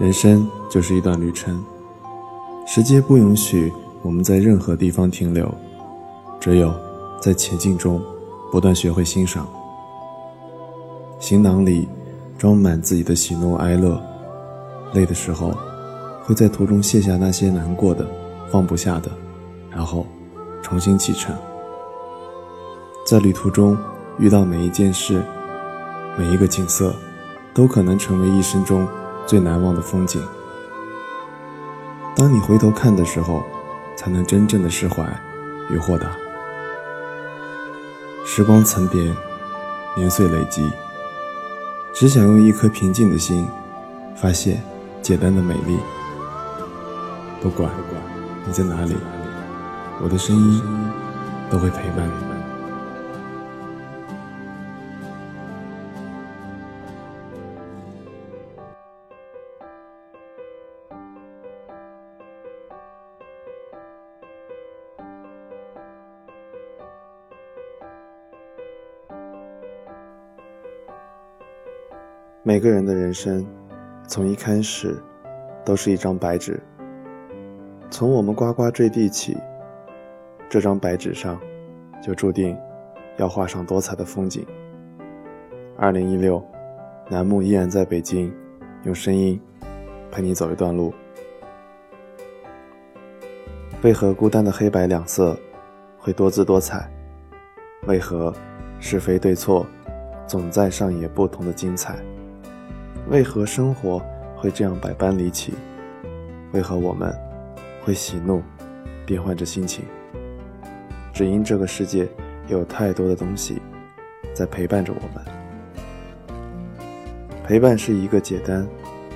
人生就是一段旅程，时间不允许我们在任何地方停留，只有在前进中不断学会欣赏。行囊里装满自己的喜怒哀乐，累的时候会在途中卸下那些难过的、放不下的，然后重新启程。在旅途中遇到每一件事、每一个景色，都可能成为一生中。最难忘的风景。当你回头看的时候，才能真正的释怀与豁达。时光层叠，年岁累积，只想用一颗平静的心，发现简单的美丽。不管你在哪里，我的声音都会陪伴你。每个人的人生，从一开始，都是一张白纸。从我们呱呱坠地起，这张白纸上，就注定要画上多彩的风景。二零一六，楠木依然在北京，用声音陪你走一段路。为何孤单的黑白两色会多姿多彩？为何是非对错总在上演不同的精彩？为何生活会这样百般离奇？为何我们会喜怒变换着心情？只因这个世界有太多的东西在陪伴着我们。陪伴是一个简单，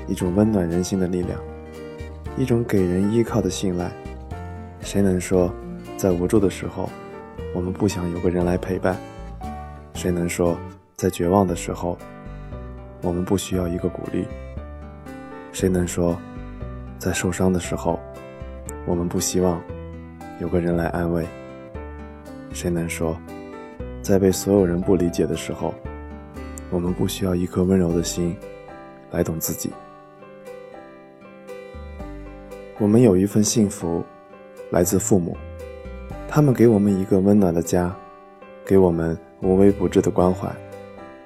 一种温暖人心的力量，一种给人依靠的信赖。谁能说，在无助的时候，我们不想有个人来陪伴？谁能说，在绝望的时候？我们不需要一个鼓励。谁能说，在受伤的时候，我们不希望有个人来安慰？谁能说，在被所有人不理解的时候，我们不需要一颗温柔的心来懂自己？我们有一份幸福，来自父母，他们给我们一个温暖的家，给我们无微不至的关怀，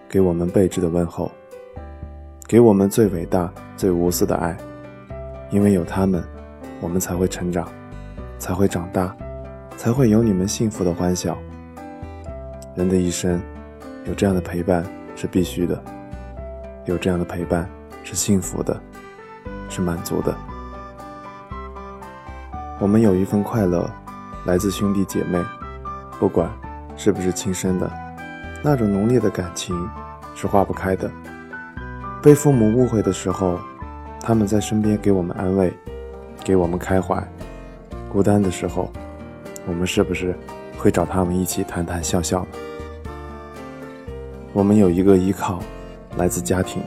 给我们备至的问候。给我们最伟大、最无私的爱，因为有他们，我们才会成长，才会长大，才会有你们幸福的欢笑。人的一生，有这样的陪伴是必须的，有这样的陪伴是幸福的，是满足的。我们有一份快乐，来自兄弟姐妹，不管是不是亲生的，那种浓烈的感情是化不开的。被父母误会的时候，他们在身边给我们安慰，给我们开怀；孤单的时候，我们是不是会找他们一起谈谈笑笑呢？我们有一个依靠，来自家庭，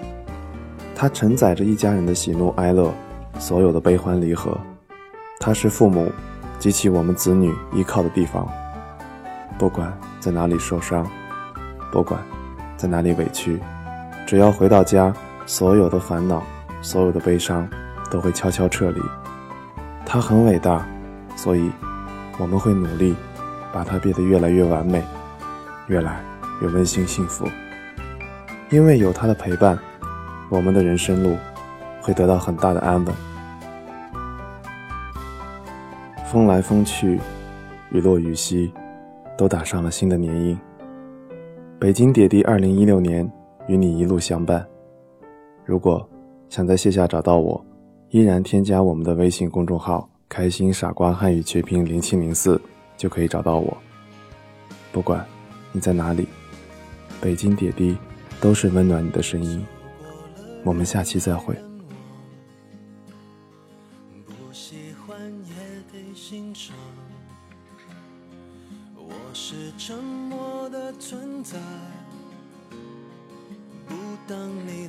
它承载着一家人的喜怒哀乐，所有的悲欢离合。它是父母及其我们子女依靠的地方。不管在哪里受伤，不管在哪里委屈。只要回到家，所有的烦恼，所有的悲伤，都会悄悄撤离。他很伟大，所以我们会努力，把它变得越来越完美，越来越温馨幸福。因为有他的陪伴，我们的人生路会得到很大的安稳。风来风去，雨落雨息，都打上了新的年印。北京点滴二零一六年。与你一路相伴。如果想在线下找到我，依然添加我们的微信公众号“开心傻瓜汉语全拼零七零四”，就可以找到我。不管你在哪里，北京点滴都是温暖你的声音。我们下期再会。